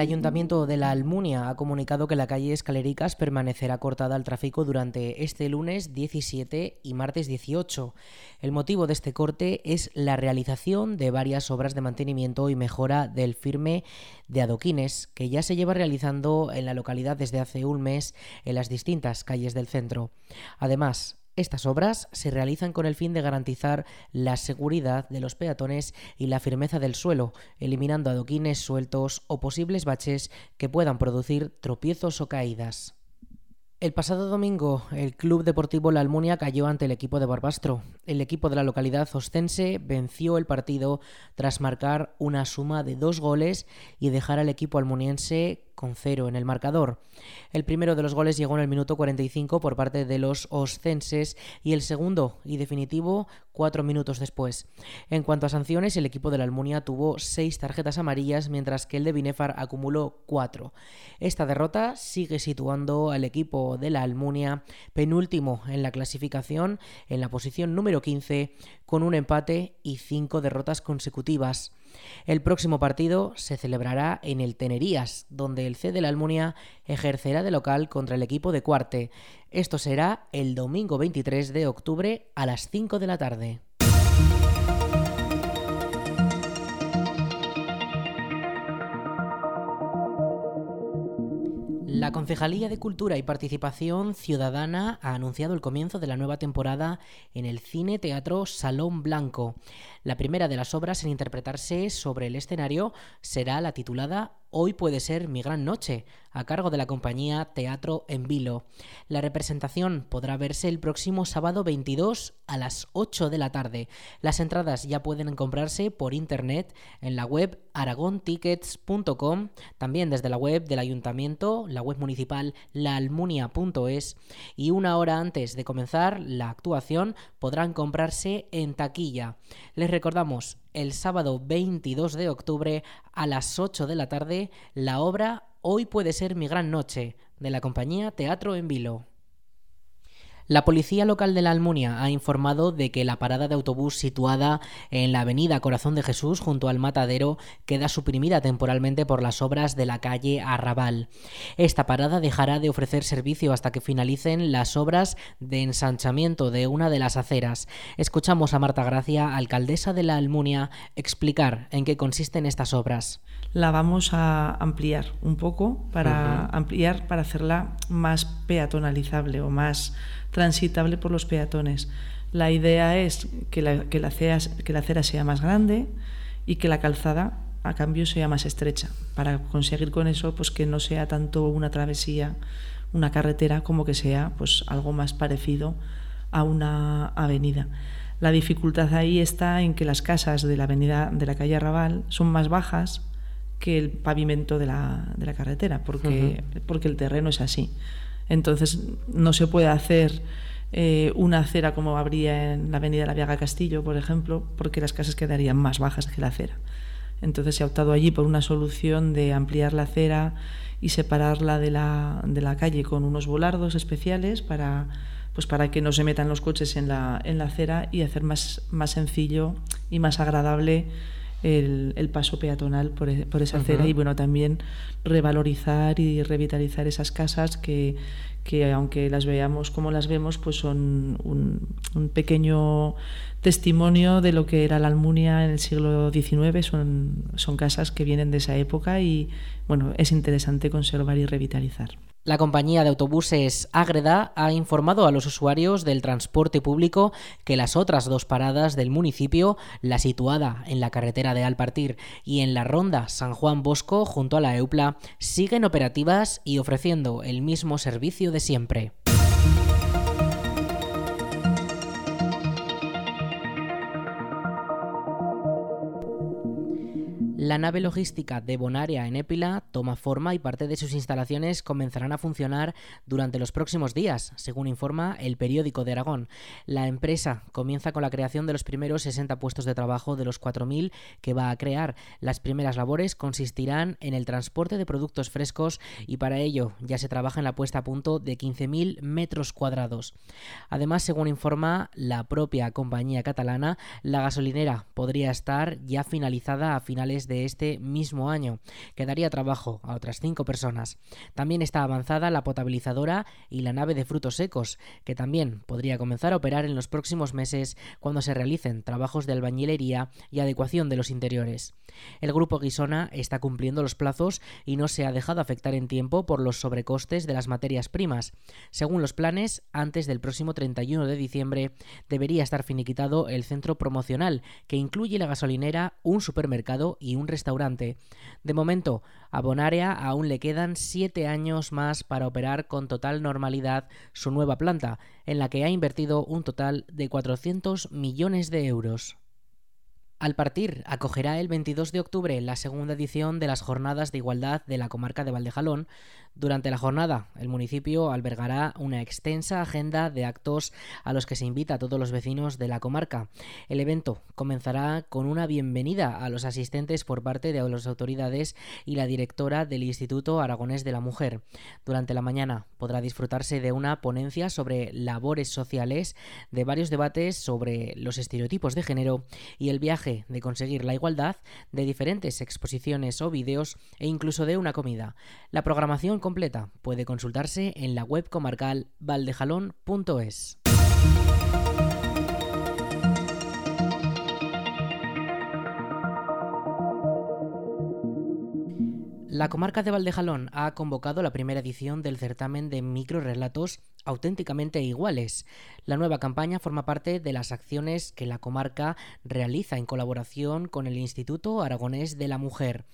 El Ayuntamiento de la Almunia ha comunicado que la calle Escalericas permanecerá cortada al tráfico durante este lunes 17 y martes 18. El motivo de este corte es la realización de varias obras de mantenimiento y mejora del firme de adoquines que ya se lleva realizando en la localidad desde hace un mes en las distintas calles del centro. Además, estas obras se realizan con el fin de garantizar la seguridad de los peatones y la firmeza del suelo, eliminando adoquines sueltos o posibles baches que puedan producir tropiezos o caídas. El pasado domingo, el Club Deportivo La Almunia cayó ante el equipo de Barbastro. El equipo de la localidad ostense venció el partido tras marcar una suma de dos goles y dejar al equipo almuniense con cero en el marcador. El primero de los goles llegó en el minuto 45 por parte de los oscenses y el segundo y definitivo cuatro minutos después. En cuanto a sanciones, el equipo de la Almunia tuvo seis tarjetas amarillas mientras que el de Binefar acumuló cuatro. Esta derrota sigue situando al equipo de la Almunia penúltimo en la clasificación en la posición número 15 con un empate y cinco derrotas consecutivas. El próximo partido se celebrará en el Tenerías, donde el C de la Almunia ejercerá de local contra el equipo de Cuarte. Esto será el domingo 23 de octubre a las 5 de la tarde. La Concejalía de Cultura y Participación Ciudadana ha anunciado el comienzo de la nueva temporada en el Cine Teatro Salón Blanco. La primera de las obras en interpretarse sobre el escenario será la titulada Hoy puede ser mi gran noche, a cargo de la compañía Teatro en Vilo. La representación podrá verse el próximo sábado 22 a las 8 de la tarde. Las entradas ya pueden comprarse por internet en la web aragontickets.com, también desde la web del ayuntamiento, la web municipal laalmunia.es y una hora antes de comenzar la actuación podrán comprarse en taquilla. Les recordamos el sábado 22 de octubre a las 8 de la tarde la obra Hoy puede ser mi gran noche de la compañía Teatro en Vilo. La policía local de la Almunia ha informado de que la parada de autobús situada en la avenida Corazón de Jesús junto al matadero queda suprimida temporalmente por las obras de la calle Arrabal. Esta parada dejará de ofrecer servicio hasta que finalicen las obras de ensanchamiento de una de las aceras. Escuchamos a Marta Gracia, alcaldesa de la Almunia, explicar en qué consisten estas obras. La vamos a ampliar un poco para ampliar para hacerla más peatonalizable o más transitable por los peatones. La idea es que la, que la, acera, que la acera sea más grande y que la calzada a cambio sea más estrecha, para conseguir con eso pues que no sea tanto una travesía, una carretera, como que sea pues algo más parecido a una avenida. La dificultad ahí está en que las casas de la avenida de la calle Arrabal son más bajas que el pavimento de la, de la carretera, porque, porque el terreno es así. Entonces no se puede hacer eh, una acera como habría en la avenida la Viaga Castillo, por ejemplo, porque las casas quedarían más bajas que la acera. Entonces se ha optado allí por una solución de ampliar la acera y separarla de la, de la calle con unos volardos especiales para, pues para que no se metan los coches en la, en la acera y hacer más, más sencillo y más agradable el, el paso peatonal por, e, por esa acera y bueno también revalorizar y revitalizar esas casas que, que aunque las veamos como las vemos, pues son un, un, pequeño testimonio de lo que era la Almunia en el siglo XIX. Son, son casas que vienen de esa época y bueno, es interesante conservar y revitalizar. La compañía de autobuses Ágreda ha informado a los usuarios del transporte público que las otras dos paradas del municipio, la situada en la carretera de Alpartir y en la ronda San Juan Bosco junto a la Eupla, siguen operativas y ofreciendo el mismo servicio de siempre. La nave logística de Bonaria en Épila toma forma y parte de sus instalaciones comenzarán a funcionar durante los próximos días, según informa el periódico de Aragón. La empresa comienza con la creación de los primeros 60 puestos de trabajo de los 4.000 que va a crear. Las primeras labores consistirán en el transporte de productos frescos y para ello ya se trabaja en la puesta a punto de 15.000 metros cuadrados. Además, según informa la propia compañía catalana, la gasolinera podría estar ya finalizada a finales de este mismo año, que daría trabajo a otras cinco personas. También está avanzada la potabilizadora y la nave de frutos secos, que también podría comenzar a operar en los próximos meses cuando se realicen trabajos de albañilería y adecuación de los interiores. El grupo Guisona está cumpliendo los plazos y no se ha dejado afectar en tiempo por los sobrecostes de las materias primas. Según los planes, antes del próximo 31 de diciembre debería estar finiquitado el centro promocional, que incluye la gasolinera, un supermercado y un restaurante. De momento, a Bonaria aún le quedan siete años más para operar con total normalidad su nueva planta, en la que ha invertido un total de 400 millones de euros. Al partir, acogerá el 22 de octubre la segunda edición de las Jornadas de Igualdad de la comarca de Valdejalón. Durante la jornada, el municipio albergará una extensa agenda de actos a los que se invita a todos los vecinos de la comarca. El evento comenzará con una bienvenida a los asistentes por parte de las autoridades y la directora del Instituto Aragonés de la Mujer. Durante la mañana podrá disfrutarse de una ponencia sobre labores sociales, de varios debates sobre los estereotipos de género y el viaje de conseguir la igualdad, de diferentes exposiciones o vídeos e incluso de una comida. La programación completa puede consultarse en la web comarcal valdejalón.es. La comarca de Valdejalón ha convocado la primera edición del certamen de microrelatos auténticamente iguales. La nueva campaña forma parte de las acciones que la comarca realiza en colaboración con el Instituto Aragonés de la Mujer.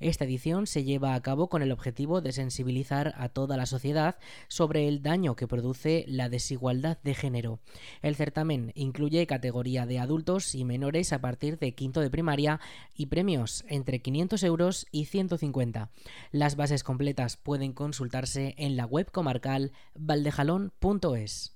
Esta edición se lleva a cabo con el objetivo de sensibilizar a toda la sociedad sobre el daño que produce la desigualdad de género. El certamen incluye categoría de adultos y menores a partir de quinto de primaria y premios entre 500 euros y 150. Las bases completas pueden consultarse en la web comarcal Valdejalón es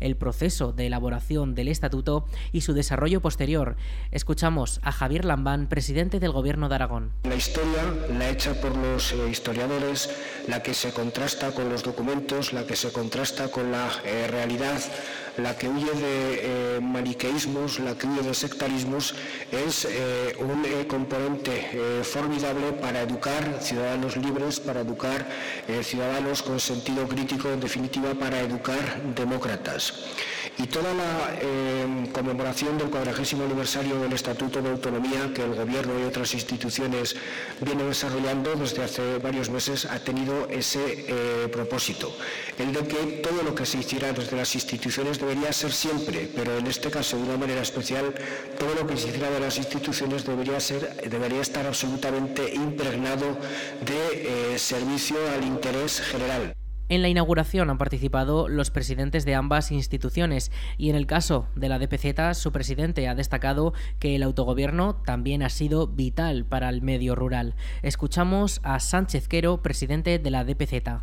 el proceso de elaboración del estatuto y su desarrollo posterior. Escuchamos a Javier Lambán, presidente del Gobierno de Aragón. La historia, la hecha por los eh, historiadores, la que se contrasta con los documentos, la que se contrasta con la eh, realidad, la que huye de eh, maniqueísmos, la que huye de sectarismos, es eh, un eh, componente formidable para educar ciudadanos libres, para educar ciudadanos con sentido crítico, en definitiva, para educar demócratas. Y toda la conmemoración del cuadragésimo aniversario del Estatuto de Autonomía que el Gobierno y otras instituciones vienen desarrollando desde hace varios meses ha tenido ese propósito, el de que todo lo que se hiciera desde las instituciones de debería ser siempre, pero en este caso de una manera especial, todo lo que se hiciera de las instituciones debería, ser, debería estar absolutamente impregnado de eh, servicio al interés general. En la inauguración han participado los presidentes de ambas instituciones y en el caso de la DPZ su presidente ha destacado que el autogobierno también ha sido vital para el medio rural. Escuchamos a Sánchez Quero, presidente de la DPZ.